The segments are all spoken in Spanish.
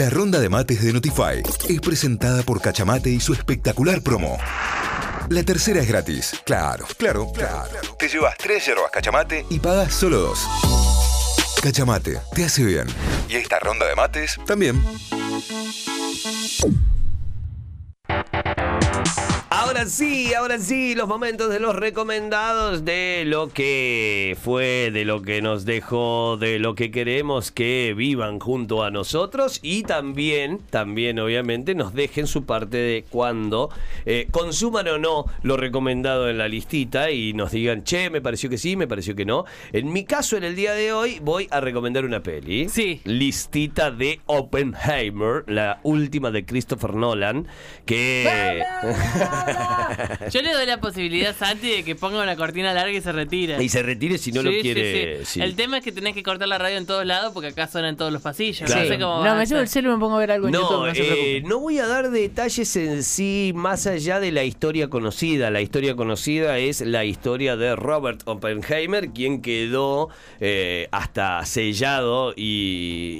La ronda de mates de Notify es presentada por Cachamate y su espectacular promo. La tercera es gratis. Claro, claro, claro. Te llevas tres yerbas Cachamate y pagas solo dos. Cachamate, te hace bien. Y esta ronda de mates también. Ahora sí, ahora sí, los momentos de los recomendados de lo que fue, de lo que nos dejó, de lo que queremos que vivan junto a nosotros y también, también obviamente nos dejen su parte de cuando eh, consuman o no lo recomendado en la listita y nos digan, che, me pareció que sí, me pareció que no. En mi caso, en el día de hoy, voy a recomendar una peli. Sí. Listita de Oppenheimer, la última de Christopher Nolan, que... Yo le doy la posibilidad a Santi de que ponga una cortina larga y se retire. y se retire si no lo Sí, quiere. sí. sí. El tema es que tenés que cortar la radio en todos lados porque acá suena en todos los pasillos. Claro. No sé cómo No, me llevo el celu y me pongo a ver algo en YouTube, No, no se eh, preocupe. no voy a dar detalles en sí más allá de la historia conocida. La historia conocida es la historia de Robert Oppenheimer, quien quedó eh, hasta sellado y,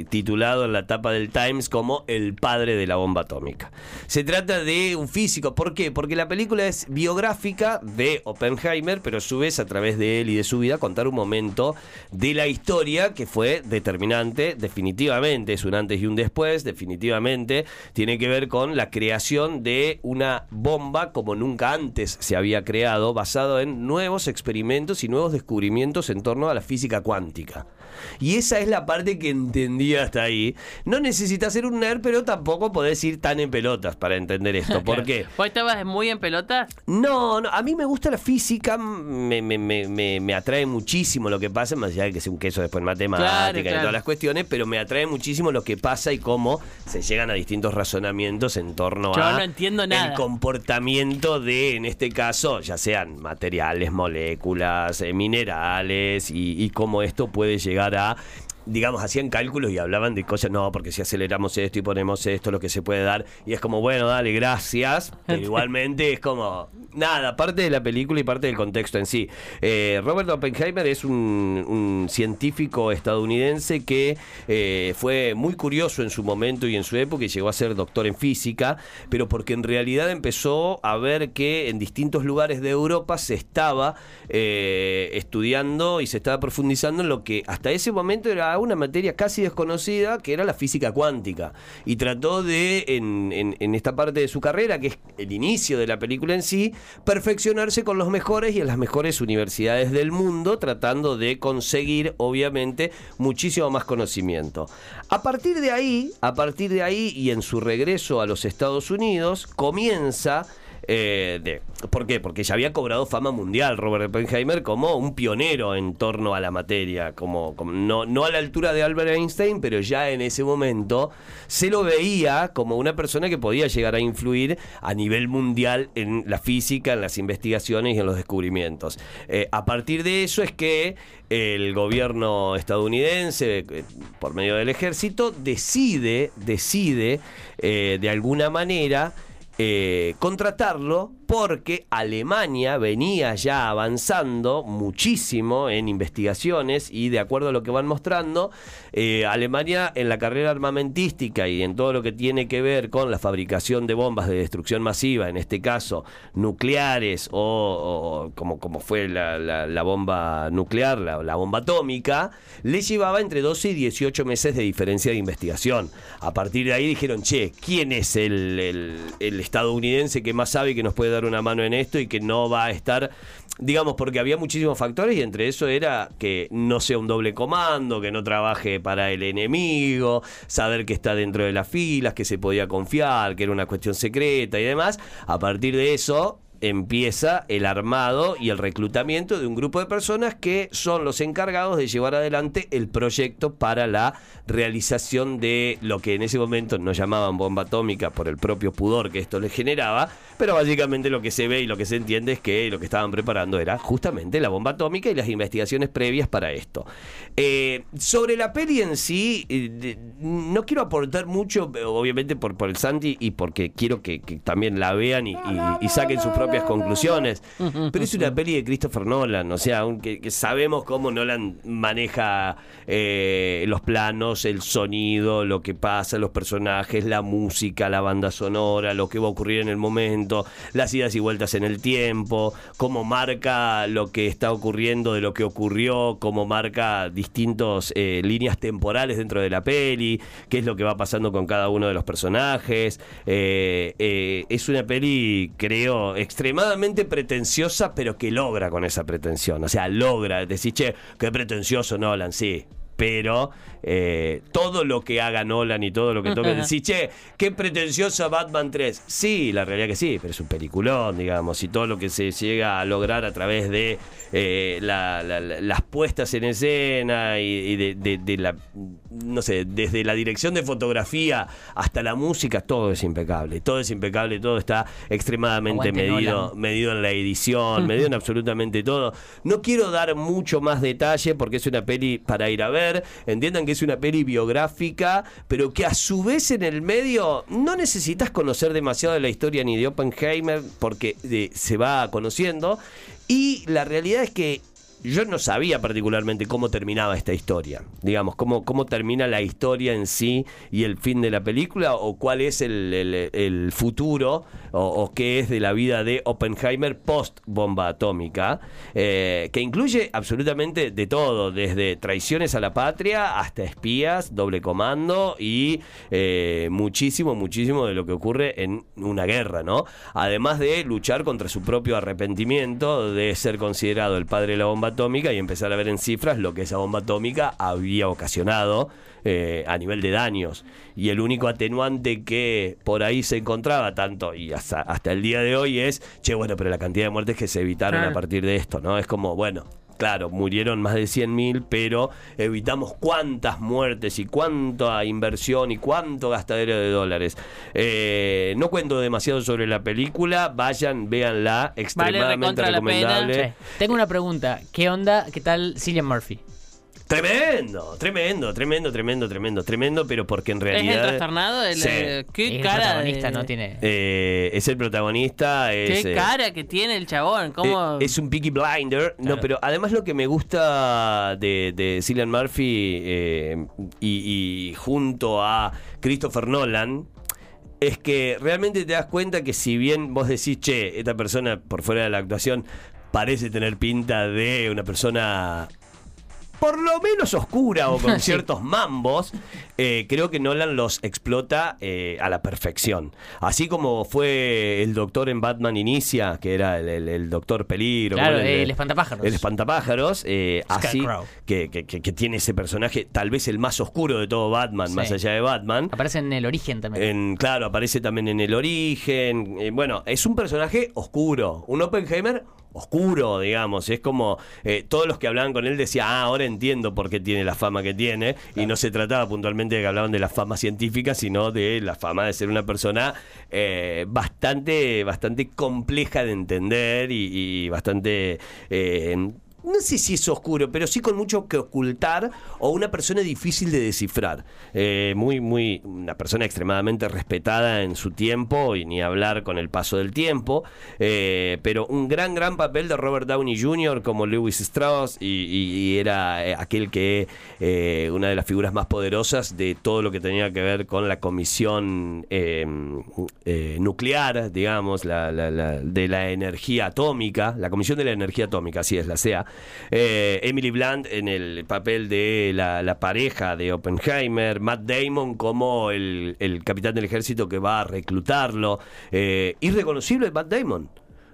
y titulado en la tapa del Times como el padre de la bomba atómica. Se trata de un físico. ¿Por qué? Porque la película es biográfica de Oppenheimer, pero a su vez a través de él y de su vida contar un momento de la historia que fue determinante, definitivamente, es un antes y un después, definitivamente tiene que ver con la creación de una bomba como nunca antes se había creado, basado en nuevos experimentos y nuevos descubrimientos en torno a la física cuántica. Y esa es la parte que entendí hasta ahí. No necesitas ser un nerd, pero tampoco podés ir tan en pelotas para entender esto. ¿Por qué? ¿Vos estabas muy en pelota? No, no, a mí me gusta la física, me, me, me, me, me atrae muchísimo lo que pasa, más allá de que sea un queso después en matemática Claro, y claro. todas las cuestiones, pero me atrae muchísimo lo que pasa y cómo se llegan a distintos razonamientos en torno Yo a no entiendo nada. el comportamiento de, en este caso, ya sean materiales, moléculas, eh, minerales y, y cómo esto puede llegar a digamos, hacían cálculos y hablaban de cosas, no, porque si aceleramos esto y ponemos esto, lo que se puede dar, y es como, bueno, dale, gracias, pero igualmente es como, nada, parte de la película y parte del contexto en sí. Eh, Robert Oppenheimer es un, un científico estadounidense que eh, fue muy curioso en su momento y en su época y llegó a ser doctor en física, pero porque en realidad empezó a ver que en distintos lugares de Europa se estaba eh, estudiando y se estaba profundizando en lo que hasta ese momento era una materia casi desconocida, que era la física cuántica. Y trató de, en, en- esta parte de su carrera, que es el inicio de la película en sí, perfeccionarse con los mejores y en las mejores universidades del mundo, tratando de conseguir, obviamente, muchísimo más conocimiento. A partir de ahí, a partir de ahí y en su regreso a los Estados Unidos, comienza eh, ¿Por qué? Porque ya había cobrado fama mundial Robert Oppenheimer como un pionero en torno a la materia, como, no, a la altura de Albert Einstein, pero ya en ese momento se lo veía como una persona que podía llegar a influir a nivel mundial en la física, en las investigaciones y en los descubrimientos. Eh, a partir de eso es que el gobierno estadounidense, eh, por medio del ejército, decide, decide de alguna manera eh, contratarlo porque Alemania venía ya avanzando muchísimo en investigaciones y de acuerdo a lo que van mostrando, eh, Alemania en la carrera armamentística y en todo lo que tiene que ver con la fabricación de bombas de destrucción masiva, en este caso nucleares o, como, como fue la, bomba nuclear, la, bomba atómica, le llevaba entre 12 y 18 meses de diferencia de investigación. A partir de ahí dijeron, che, ¿quién es el estadounidense que más sabe y que nos puede dar una mano en esto y que no va a estar, digamos, porque había muchísimos factores y entre eso era que no sea un doble comando, que no trabaje para el enemigo, saber que está dentro de las filas, que se podía confiar, que era una cuestión secreta y demás. A partir de eso empieza el armado y el reclutamiento de un grupo de personas que son los encargados de llevar adelante el proyecto para la realización de lo que en ese momento no llamaban bomba atómica por el propio pudor que esto les generaba, pero básicamente lo que se ve y lo que se entiende es que lo que estaban preparando era justamente la bomba atómica y las investigaciones previas para esto. Eh, sobre la peli en sí, eh, no quiero aportar mucho, obviamente por, por el Santi y porque quiero que, que también la vean y, y- y saquen sus propias propias conclusiones. Pero es una peli de Christopher Nolan, o sea, aunque que sabemos cómo Nolan maneja eh, los planos, el sonido, lo que pasa, los personajes, la música, la banda sonora, lo que va a ocurrir en el momento, las idas y vueltas en el tiempo, cómo marca lo que está ocurriendo de lo que ocurrió, cómo marca distintas eh, líneas temporales dentro de la peli, qué es lo que va pasando con cada uno de los personajes. Eh, es una peli, creo, extremadamente pretenciosa, pero que logra con esa pretensión. O sea, logra decir, che, qué pretencioso Nolan, sí pero eh, todo lo que haga Nolan y todo lo que toque decir, che, qué pretenciosa Batman 3. Sí, la realidad que sí, pero es un peliculón, digamos, y todo lo que se llega a lograr a través de eh, las puestas en escena y, de, la, no sé, desde la dirección de fotografía hasta la música, todo es impecable, todo es impecable, todo está extremadamente medido, medido en la edición, medido en absolutamente todo. No quiero dar mucho más detalle porque es una peli para ir a ver entiendan que es una peli biográfica, pero que a su vez en el medio no necesitas conocer demasiado de la historia ni de Oppenheimer porque eh, se va conociendo. Y la realidad es que yo no sabía particularmente cómo terminaba esta historia, digamos, cómo, cómo termina la historia en sí y el fin de la película, o cuál es el, futuro, o, qué es de la vida de Oppenheimer post bomba atómica, eh, que incluye absolutamente de todo, desde traiciones a la patria hasta espías, doble comando y eh, muchísimo, muchísimo de lo que ocurre en una guerra, ¿no? Además de luchar contra su propio arrepentimiento de ser considerado el padre de la bomba atómica y empezar a ver en cifras lo que esa bomba atómica había ocasionado eh, a nivel de daños. Y el único atenuante que por ahí se encontraba tanto y hasta, hasta el día de hoy es, che, bueno, pero la cantidad de muertes que se evitaron a partir de esto, ¿no? Es como, bueno, claro, murieron más de 100.000, pero evitamos cuántas muertes y cuánta inversión y cuánto gastadero de dólares. Eh, no cuento demasiado sobre la película, vayan, véanla, extremadamente recomendable. Tengo una pregunta, ¿qué onda, qué tal Cillian Murphy? Tremendo, tremendo, tremendo, tremendo, tremendo, tremendo, pero porque en realidad. ¿Es el trastornado? El, eh, ¿Qué es cara? El protagonista no tiene. Eh, es el protagonista. Es, ¿Qué eh, cara que tiene el chabón? ¿Cómo? es un Peaky Blinder. No, pero además lo que me gusta de, de Cillian Murphy y, y junto a Christopher Nolan es que realmente te das cuenta que si bien vos decís, che, esta persona por fuera de la actuación parece tener pinta de una persona por lo menos oscura o con ciertos mambos, eh, creo que Nolan los explota eh, a la perfección. Así como fue el doctor en Batman Inicia, que era el, doctor peligro. Claro, el, espantapájaros. El espantapájaros, eh, así que, tiene ese personaje, tal vez el más oscuro de todo Batman, más allá de Batman. Aparece en el origen también. En, claro, aparece también en el origen. bueno, es un personaje oscuro. Un Oppenheimer oscuro, digamos. Es como eh, todos los que hablaban con él decían, ah, ahora entiendo por qué tiene la fama que tiene. Y no se trataba puntualmente de que hablaban de la fama científica, sino de la fama de ser una persona eh, bastante, bastante compleja de entender y, bastante eh, no sé si es oscuro, pero sí con mucho que ocultar o una persona difícil de descifrar. Eh, muy, muy, una persona extremadamente respetada en su tiempo y ni hablar con el paso del tiempo, eh, pero un gran, gran papel de Robert Downey Jr. como Lewis Strauss y, era eh, aquel que una de las figuras más poderosas de todo lo que tenía que ver con la comisión nuclear, digamos, de la energía atómica, la comisión de la energía atómica, así es la SEA. Eh, Emily Blunt en el papel de la, pareja de Oppenheimer, Matt Damon como el, capitán del ejército que va a reclutarlo. Eh, irreconocible Matt Damon.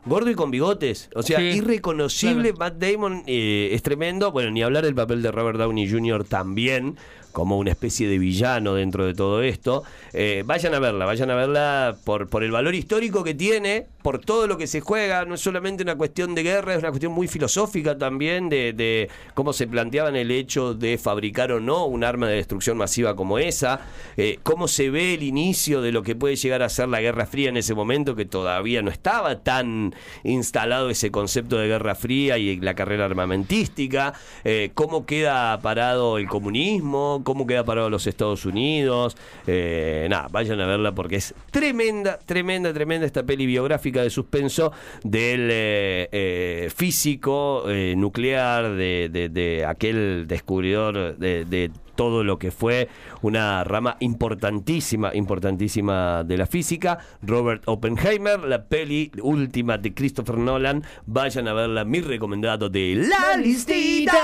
Gordo y con bigotes. O sea, irreconocible. Matt Damon eh, es tremendo. Bueno, ni hablar del papel de Robert Downey Jr. también como una especie de villano dentro de todo esto. Eh, vayan a verla, vayan a verla por, el valor histórico que tiene, por todo lo que se juega. No es solamente una cuestión de guerra, es una cuestión muy filosófica también de, cómo se planteaban el hecho de fabricar o no un arma de destrucción masiva como esa, eh, cómo se ve el inicio de lo que puede llegar a ser la Guerra Fría en ese momento, que todavía no estaba tan instalado ese concepto de Guerra Fría y la carrera armamentística, eh, cómo queda parado el comunismo, cómo queda parado los Estados Unidos. Eh, nada, vayan a verla porque es tremenda, tremenda, tremenda esta peli biográfica de suspenso del eh, eh, físico nuclear, de, de- de aquel descubridor de, de todo lo que fue una rama importantísima, importantísima de la física. Robert Oppenheimer, la peli última de Christopher Nolan. Vayan a verla, mi recomendado de La Listita.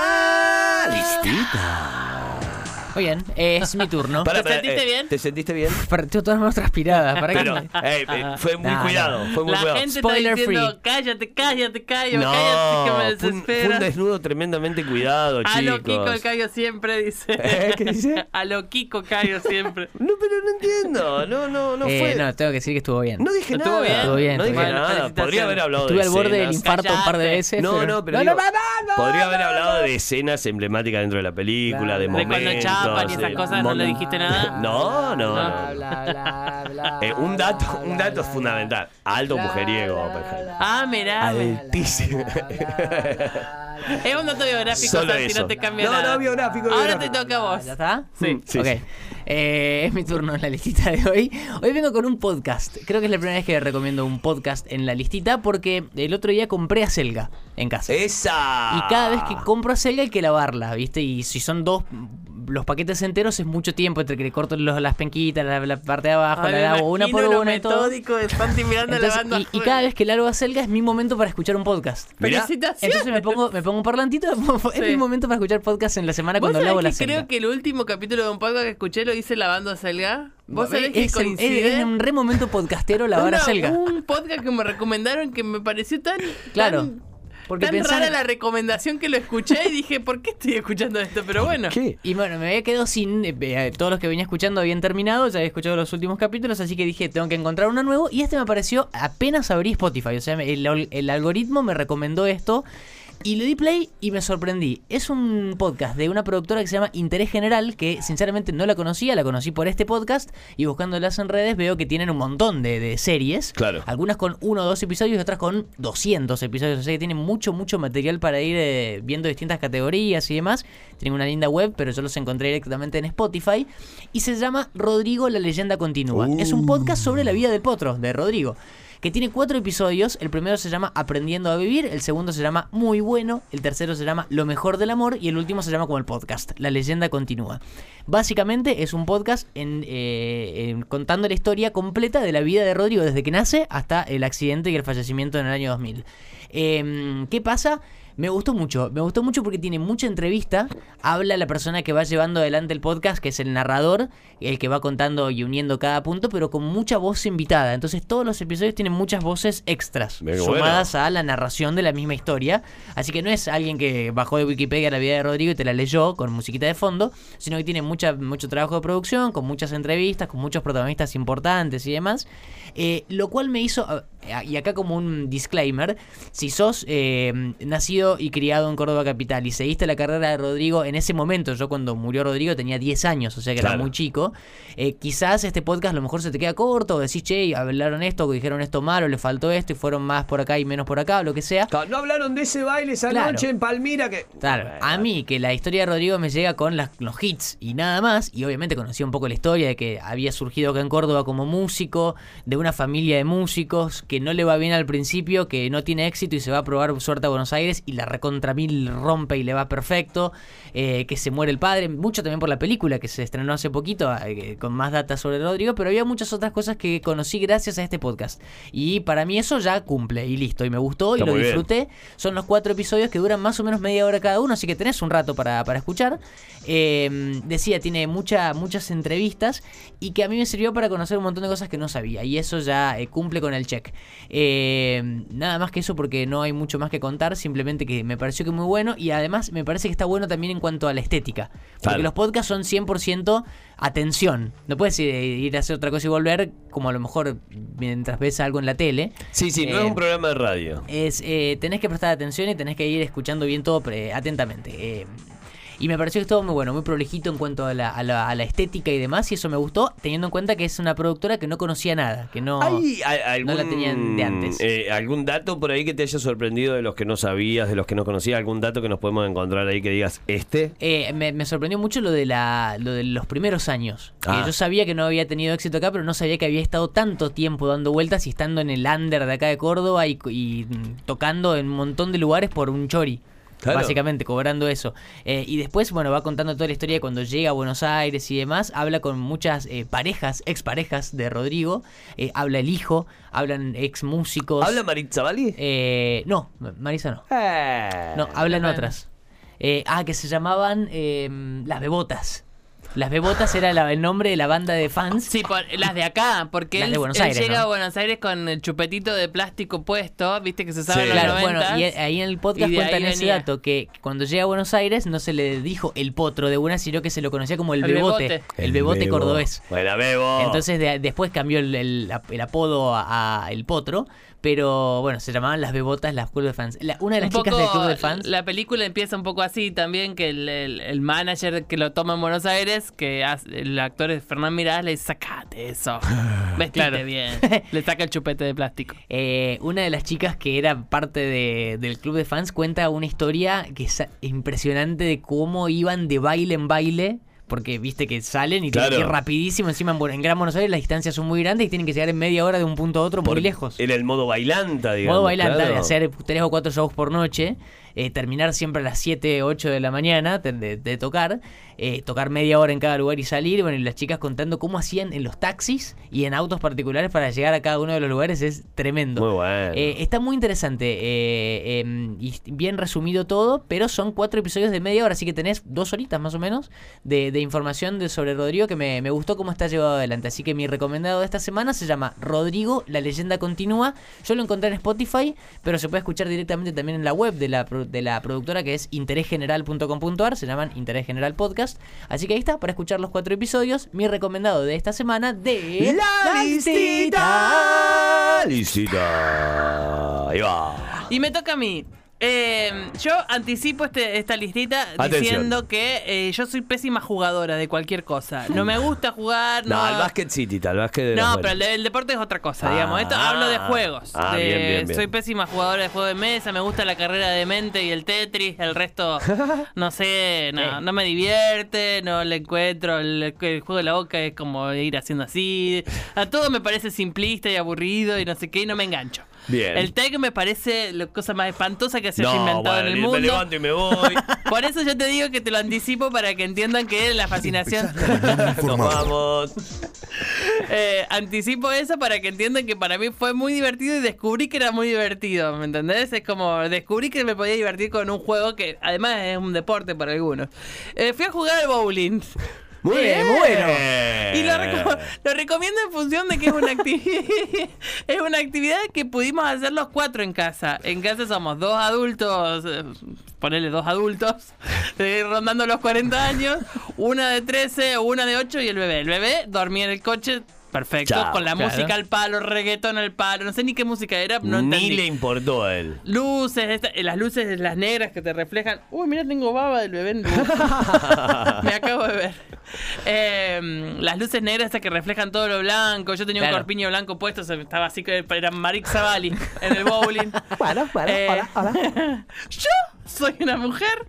Listita. Muy bien, eh, es mi turno. Pará, ¿Te sentiste eh, bien? ¿Te sentiste bien? Para- Tengo todas las manos transpiradas. ¿Para Pero, me- eh, eh, fue muy cuidado, fue muy La cuidado. gente Spoiler está diciendo, free. cállate, cállate, cállate, no, cállate, que me fue un, fue un desespera. desnudo tremendamente cuidado, A lo chicos. Kiko el siempre dice. ¿Eh? ¿Qué dice? A lo Kiko Cayo siempre. No, pero no entiendo. No, no, no Eh, fue. no, tengo que decir que estuvo bien. No dije ¿Estuvo nada. bien? Estuvo bien, No dije bien. nada. Podría haber hablado Estuve de al borde del escenas. infarto un par de veces. No, pero- no, pero no, digo, no, no, no, podría haber hablado de escenas emblemáticas dentro de la película, de De momentos. Chapan y esas cosas, ¿no le dijiste nada? No, no, no. bla, bla, bla, Eh, un dato, bla, un dato bla, fundamental. Alto bla, mujeriego, bla, Oppenheimer. bla, Ah, mirá. Altísimo. bla, bla, bla, Es un dato biográfico, Solo Santi, eso. no te cambia No, nada. no, biográfico, Ahora biográfico. te toca a vos. ¿Ya está? Sí, sí, ok. sí. Eh, es mi turno en la listita de hoy. Hoy vengo con un podcast. Creo que es la primera vez que recomiendo un podcast en la listita porque el otro día compré a Selga en casa. Esa. Y cada vez que compro a Selga hay que lavarla, ¿viste? Y si son dos, los paquetes enteros es mucho tiempo entre que le corto los- las penquitas, la, la parte de abajo, Ay, la lavo una por lo una y todo. Santi mirando Entonces, lavando y, y afuera. cada vez que largo a Selga es mi momento para escuchar un podcast. Felicitaciones. Entonces me pongo, me pongo un parlantito, es Sí. mi momento para escuchar podcast en la semana ¿Vos cuando lavo la Selga. creo que el último capítulo de un podcast que escuché lo hice lavando a Selga? ¿Vos sabés que es, es un re momento podcastero lavar a Una- Selga. Un podcast que me recomendaron que me pareció tan... Claro. Tan, Porque tan rara la recomendación que lo escuché y dije, ¿por qué estoy escuchando esto? Pero bueno. ¿Qué? Y bueno, me había quedado sin. eh, todos los que venía escuchando habían terminado, ya había escuchado los últimos capítulos, así que dije, tengo que encontrar uno nuevo. Y este me apareció apenas abrí Spotify. O sea, me- el, el algoritmo me recomendó esto. Y le di play y me sorprendí. Es un podcast de una productora que se llama Interés General, que sinceramente no la conocía, la conocí por este podcast. Y buscándolas en redes veo que tienen un montón de, de series. Claro. Algunas con uno o dos episodios y otras con 200 episodios. O sea que tienen mucho, mucho material para ir eh, viendo distintas categorías y demás. Tienen una linda web, pero yo los encontré directamente en Spotify. Y se llama Rodrigo, la leyenda continúa. Es un podcast sobre la vida del potro, de Rodrigo. Que tiene cuatro episodios. El primero se llama Aprendiendo a Vivir. El segundo se llama Muy Bueno. El tercero se llama Lo Mejor del Amor. Y el último se llama como el podcast. La leyenda continúa. Básicamente es un podcast en, eh, contando la historia completa de la vida de Rodrigo desde que nace hasta el accidente y el fallecimiento en el año 2000. Em, ¿Qué pasa? Me gustó mucho, me gustó mucho porque tiene mucha entrevista. Habla la persona que va llevando adelante el podcast, que es el narrador, el que va contando y uniendo cada punto, pero con mucha voz invitada. Entonces todos los episodios tienen muchas voces extras, bueno. sumadas a la narración de la misma historia. Así que no es alguien que bajó de Wikipedia la vida de Rodrigo y te la leyó con musiquita de fondo, sino que tiene mucha, mucho trabajo de producción, con muchas entrevistas, con muchos protagonistas importantes y demás. Eh, lo cual me hizo, ah, y acá como un disclaimer, si sos eh, nacido y criado en Córdoba Capital y seguiste la carrera de Rodrigo en ese momento, yo cuando murió Rodrigo tenía 10 años, o sea que era muy chico, eh, quizás este podcast a lo mejor se te queda corto, o decís, che, hablaron esto, o dijeron esto malo, le faltó esto y fueron más por acá y menos por acá, o lo que sea. No hablaron de ese baile esa Claro. noche en Palmira que. Claro, a mí que la historia de Rodrigo me llega con las- los hits y nada más, y obviamente conocí un poco la historia de que había surgido acá en Córdoba como músico, de una familia de músicos, que no le va bien al principio, que no tiene éxito y se va a probar suerte a Buenos Aires y la recontra mil rompe y le va perfecto, eh, que se muere el padre, mucho también por la película que se estrenó hace poquito, eh, con más datos sobre Rodrigo, pero había muchas otras cosas que conocí gracias a este podcast. Y para mí eso ya cumple y listo, y me gustó y lo bien. disfruté. Son los cuatro episodios que duran más o menos media hora cada uno, así que tenés un rato para, para escuchar. Eh, decía, tiene mucha, muchas entrevistas y que a mí me sirvió para conocer un montón de cosas que no sabía. Y eso ya eh, cumple con el check. Eh, nada más que eso porque no hay mucho más que contar, simplemente que me pareció que muy bueno y además me parece que está bueno también en cuanto a la estética. Porque Claro. los podcasts son 100% atención. No puedes ir, ir a hacer otra cosa y volver como a lo mejor mientras ves algo en la tele. Sí, sí, no Eh, es un programa de radio. es eh, tenés que prestar atención y tenés que ir escuchando bien todo pre- atentamente. Eh, Y me pareció que estuvo muy bueno, muy prolijito en cuanto a la, a la- a la estética y demás, y eso me gustó, teniendo en cuenta que es una productora que no conocía nada, que no... ¿Hay a- algún, no la tenían de antes. eh, algún dato por ahí que te haya sorprendido de los que no sabías, de los que no conocías? ¿Algún dato que nos podemos encontrar ahí que digas, este? Eh, me, me sorprendió mucho lo de la lo de los primeros años. Ah. yo sabía que no había tenido éxito acá, pero no sabía que había estado tanto tiempo dando vueltas y estando en el under de acá de Córdoba y, y, tocando en un montón de lugares por un chori. Claro. Básicamente, cobrando eso. Eh, y después, bueno, va contando toda la historia de cuando llega a Buenos Aires y demás. Habla con muchas eh, parejas, exparejas de Rodrigo. Eh, habla el hijo, hablan ex músicos. ¿Habla Maritza Bali? Eh, no, Marisa no. Eh, No, hablan otras. Eh, ah, que se llamaban eh, Las Bebotas. Las Bebotas era la- el nombre de la banda de fans. Sí, por- las de acá, porque Las él, de Buenos él Aires, llega ¿no? a Buenos Aires con el chupetito de plástico puesto, viste que se sabe Sí. en los Claro, bueno, 90s. y eh, ahí en el podcast y de cuentan ese venía. dato, que cuando llega a Buenos Aires no se le dijo el potro de una, sino que se lo conocía como el, El bebote, bebote. el bebote Bebo. cordobés. Buena, Bebo. Entonces de- después cambió el, el- el apodo a, a el potro, pero bueno, se llamaban las bebotas, las club de fans. La- una de las Un chicas del club de fans... La película empieza un poco así también, que el, el- el manager que lo toma en Buenos Aires, que hace- el actor es Fernán Mirás, le dice, sacate eso, vestite Claro. bien. Le saca el chupete de plástico. Eh, una de las chicas que era parte de- del club de fans cuenta una historia que es impresionante de cómo iban de baile en baile. Porque viste que salen y tienen Claro. que ir rapidísimo. Encima en, en Gran Buenos Aires las distancias son muy grandes y tienen que llegar en media hora de un punto a otro Por- muy lejos. Era el modo bailanta, digamos. Modo bailanta claro. de hacer tres o cuatro shows por noche, eh, terminar siempre a las 7, 8 de la mañana de, tocar, eh, tocar media hora en cada lugar y salir. Bueno, y las chicas contando cómo hacían en los taxis y en autos particulares para llegar a cada uno de los lugares es tremendo. Muy bueno. Eh, está muy interesante eh, eh, y bien resumido todo, pero son cuatro episodios de media hora, así que tenés dos horitas más o menos de, de información de, sobre Rodrigo que me, me gustó cómo está llevado adelante. Así que mi recomendado de esta semana se llama Rodrigo, la leyenda continúa. Yo lo encontré en Spotify, pero se puede escuchar directamente también en la web de la, de la productora que es interésgeneral.com.ar, se llaman Interés General Podcast. Así que ahí está, para escuchar los cuatro episodios, mi recomendado de esta semana de... La listita. Listita. Ahí va. Y me toca a mí. Eh, yo anticipo este, esta listita Atención. diciendo que eh, yo soy pésima jugadora de cualquier cosa. No me gusta jugar. No, No, el básquet sí, Tita, el básquet de No, pero el, deporte es otra cosa, Ah. digamos. Esto hablo de juegos. Ah, de- bien, bien, bien. Soy pésima jugadora de juego de mesa, me gusta la carrera de mente y el Tetris, el resto, no sé, no, no me divierte, no le encuentro. El, el juego de la boca es como ir haciendo así. A todo me parece simplista y aburrido y no sé qué, y no me engancho. Bien. El tag me parece la cosa más espantosa que se haya No, inventado bueno, en el me mundo. levanto y me voy. Por eso yo te digo que te lo anticipo para que entiendan que la fascinación. Nos vamos. Eh, anticipo eso para que entiendan que para mí fue muy divertido y descubrí que era muy divertido, ¿me entendés? Es como descubrí que me podía divertir con un juego que además es un deporte para algunos. Eh, fui a jugar al bowling. Muy Bien, muy bueno. Y lo, reco- lo recomiendo en función de que es una actividad es una actividad que pudimos hacer los cuatro en casa. En casa somos dos adultos, eh, ponele dos adultos, eh, rondando los 40 años, una de 13, una de 8 y el bebé. El bebé dormía en el coche. Perfecto, Chao, con la claro. música al palo, reggaetón al palo, no sé ni qué música era, no Ni entendí. le importó a él. Luces, esta- eh, las luces, las negras que te reflejan. Uy, mira, tengo baba del bebé. en luz. Me acabo Eh, las luces negras que reflejan todo lo blanco. Yo tenía Claro. un corpiño blanco puesto, estaba así que era Marik Zavali en el bowling. Bueno, bueno, Eh, hola, hola. Yo soy una mujer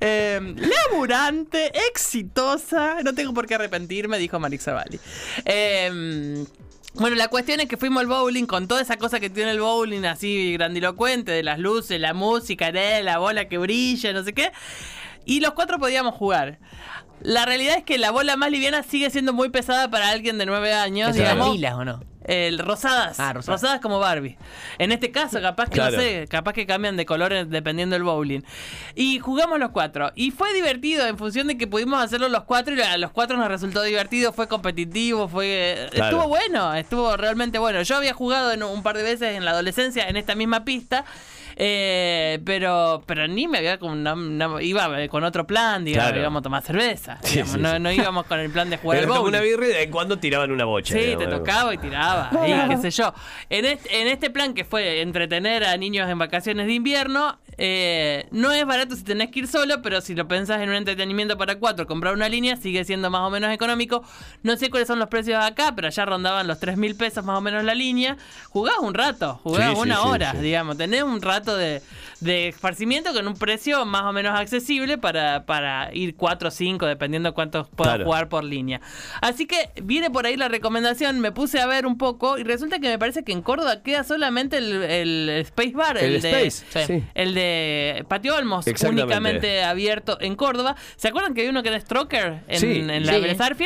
eh, laburante, exitosa. No tengo por qué arrepentirme, dijo Marik Zavali. Eh, bueno, la cuestión es que fuimos al bowling con toda esa cosa que tiene el bowling así grandilocuente, de las luces, la música, la bola que brilla, no sé qué. Y los cuatro podíamos jugar. La realidad es que la bola más liviana sigue siendo muy pesada para alguien de nueve años, ¿Que son digamos. lilas o no? El, rosadas. Ah, rosadas. rosadas. como Barbie. En este caso, capaz que Claro. no sé, capaz que cambian de colores dependiendo del bowling. Y jugamos los cuatro. Y fue divertido en función de que pudimos hacerlo los cuatro y a los cuatro nos resultó divertido, fue competitivo, fue Claro. estuvo bueno, estuvo realmente bueno. Yo había jugado en un par de veces en la adolescencia en esta misma pista. Eh, pero pero ni me había como no- no- iba con otro plan digamos Claro. íbamos a tomar cerveza digamos, sí, no, sí. no íbamos con el plan de jugar Era al una birra y de cuando tiraban una bocha. Sí, digamos. te tocaba y tiraba, ahí, qué sé yo. En este, en este plan que fue entretener a niños en vacaciones de invierno, eh, no es barato si tenés que ir solo, pero si lo pensás en un entretenimiento para cuatro, comprar una línea sigue siendo más o menos económico. No sé cuáles son los precios acá, pero allá rondaban los 3 mil pesos más o menos la línea. Jugás un rato, jugás Sí, una sí, hora, sí. digamos. Tenés un rato de, de esparcimiento con un precio más o menos accesible para, para ir 4 o 5, dependiendo cuántos puedas Claro. jugar por línea. Así que viene por ahí la recomendación, me puse a ver un poco y resulta que me parece que en Córdoba queda solamente el, el Space Bar, el, El de, Space, el de Patio Olmos, únicamente abierto en Córdoba. ¿Se acuerdan que hay uno que era Stroker en, Sí. en la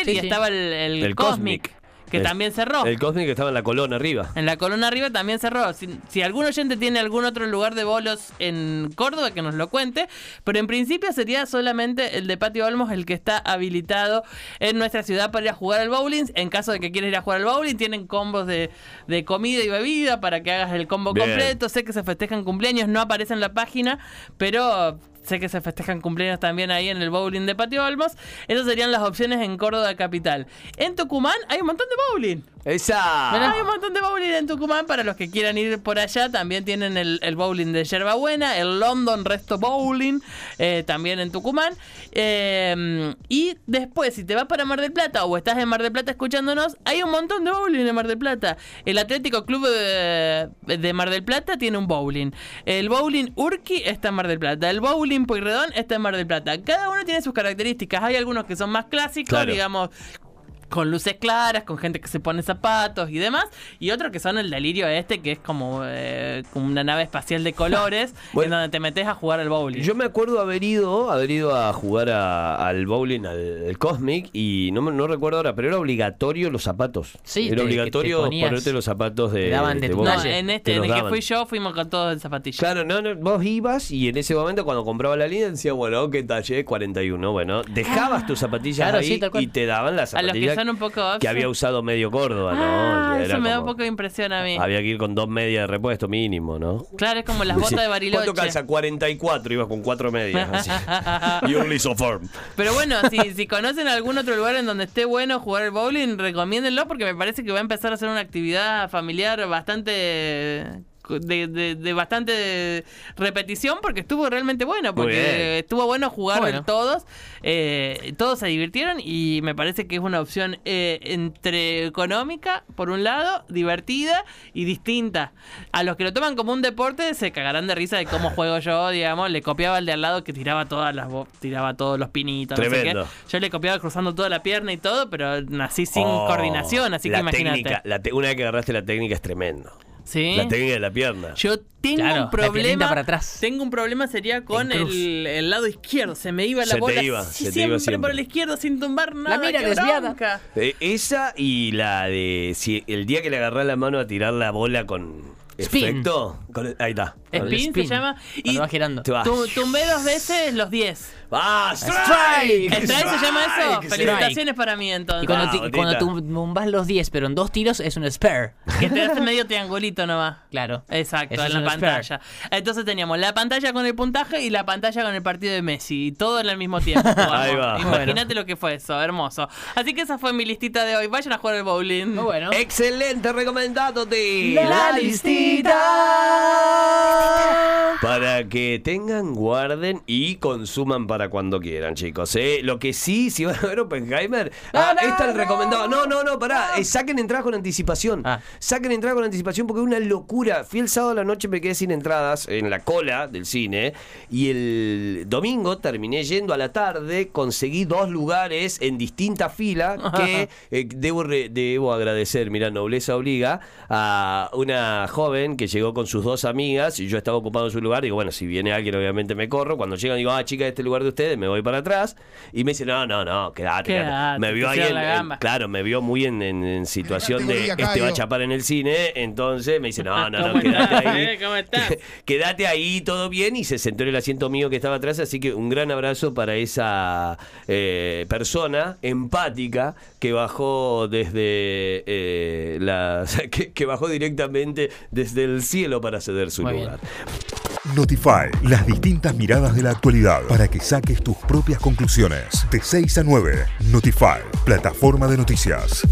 Sí, y sí. estaba el, el El Cosmic, Cosmic. Que El- también cerró? El Cosmic estaba en la colona arriba. En la columna arriba también cerró. Si, si algún oyente tiene algún otro lugar de bolos en Córdoba, que nos lo cuente. Pero en principio sería solamente el de Patio Olmos el que está habilitado en nuestra ciudad para ir a jugar al bowling. En caso de que quieras ir a jugar al bowling, tienen combos de, de comida y bebida para que hagas el combo Bien. completo. Sé que se festejan cumpleaños, no aparece en la página, pero... Sé que se festejan cumpleaños también ahí en el bowling de Patio Olmos. Esas serían las opciones en Córdoba capital. En Tucumán hay un montón de bowling. ¡Esa! Hay un montón de bowling en Tucumán. Para los que quieran ir por allá, también tienen el, el bowling de Yerbabuena, el London Resto Bowling, eh, también en Tucumán. Eh, y después, si te vas para Mar del Plata o estás en Mar del Plata escuchándonos, hay un montón de bowling en Mar del Plata. El Atlético Club de, de Mar del Plata tiene un bowling. El bowling Urqui está en Mar del Plata. El bowling Pueyrredón está en Mar del Plata. Cada uno tiene sus características. Hay algunos que son más clásicos, Claro. digamos con luces claras, con gente que se pone zapatos y demás, y otros que son el delirio este, que es como, eh, como una nave espacial de colores, Bueno. en donde te metes a jugar al bowling. Yo me acuerdo haber ido, haber ido a jugar a- al bowling, al, al Cosmic, y no, me- no recuerdo ahora, pero era obligatorio los zapatos. Sí, era te- obligatorio que te ponías- ponerte los zapatos de, daban de tu bowling. no, en Te este, en el que daban. fui yo, fuimos con todos en zapatillas. Claro, no, no, vos ibas y en ese momento cuando compraba la línea decía, bueno, ¿qué talle? 41. Bueno, dejabas tus zapatillas Claro, ahí sí, y te daban las A los que son un poco que había usado medio Córdoba, ¿no? Ah, era eso me da un poco de impresión a mí. Había que ir con dos medias de repuesto mínimo, ¿no? Claro, es como las botas Sí. de Bariloche. ¿Cuánto calza? 44, ibas con cuatro medias. así. y un lisoform. Pero bueno, si, si conocen algún otro lugar en donde esté bueno jugar el bowling, recomiéndenlo porque me parece que va a empezar a ser una actividad familiar bastante de, de- de bastante repetición porque estuvo realmente bueno, porque estuvo bueno jugar Bueno. todos, eh, todos se divirtieron y me parece que es una opción eh, entre económica, por un lado, divertida y distinta. A los que lo toman como un deporte se cagarán de risa de cómo juego yo, digamos, le copiaba al de al lado que tiraba todas las tiraba todos los pinitos, no sé qué. Yo le copiaba cruzando toda la pierna y todo, pero nací sin Oh, coordinación, así que imagínate. técnica, la te- una vez que agarraste la técnica es tremendo. ¿Sí? La técnica de la pierna. Yo tengo Claro, un la problema. para atrás. Tengo un problema sería con el, el lado izquierdo. Se me iba la Se te bola iba, sí, se te siempre, iba siempre. por el izquierdo sin tumbar nada. mira qué desviada. Eh, esa y la de si el día que le agarrás la mano a tirar la bola con Spin. efecto. con el- ahí está. Spin, se llama. Cuando Y va girando. Te va. tu- tumbé dos veces los 10. ¡Ah! ¡Strike! ¿Strike se llama eso? Strike. Felicitaciones para mí entonces. Y cuando, Ah, ti- cuando tú los 10, pero en dos tiros, es un spare. Que te hace medio triangulito nomás. Claro. Exacto, Eso en la un pantalla. Entonces teníamos la pantalla con el puntaje y la pantalla con el partido de Messi. Y todo en el mismo tiempo. Ahí va. Imagínate lo que fue eso, hermoso. Así que esa fue mi listita de hoy. Vayan a jugar al bowling. Muy bueno. Excelente, recomendado La listita. Para que tengan, guarden y consuman para cuando quieran, chicos. ¿eh? Lo que sí, si van a ver Oppenheimer, ah, no, esta es no, recomendado. No, no, no, pará. eh, saquen entradas con anticipación. Ah. Saquen entradas con anticipación porque es una locura. Fui el sábado a la noche, me quedé sin entradas en la cola del cine. Y el domingo terminé yendo a la tarde, conseguí dos lugares en distintas filas que eh, debo, re- debo agradecer, mira, nobleza obliga, a una joven que llegó con sus dos amigas y yo estaba ocupado en su lugar. Digo, bueno, si viene alguien, obviamente me corro. Cuando llegan, digo, ah, chica, este lugar de ustedes, me voy para atrás. Y me dice, no, no, no, quédate. quédate. Quédate, Me vio ahí en, en- claro, me vio muy en, en- en situación de Categoría, este va a chapar en el cine. Entonces me dice, no, no, no, ¿Cómo quédate ahí. eh? ¿Cómo estás? Quédate ahí, todo bien. Y se sentó en el asiento mío que estaba atrás. Así que un gran abrazo para esa eh, persona empática que bajó desde eh, la. Que, que bajó directamente desde el cielo para ceder su Muy lugar. Notify, las distintas miradas de la actualidad para que saques tus propias conclusiones. De 6 a 9, Notify, plataforma de noticias.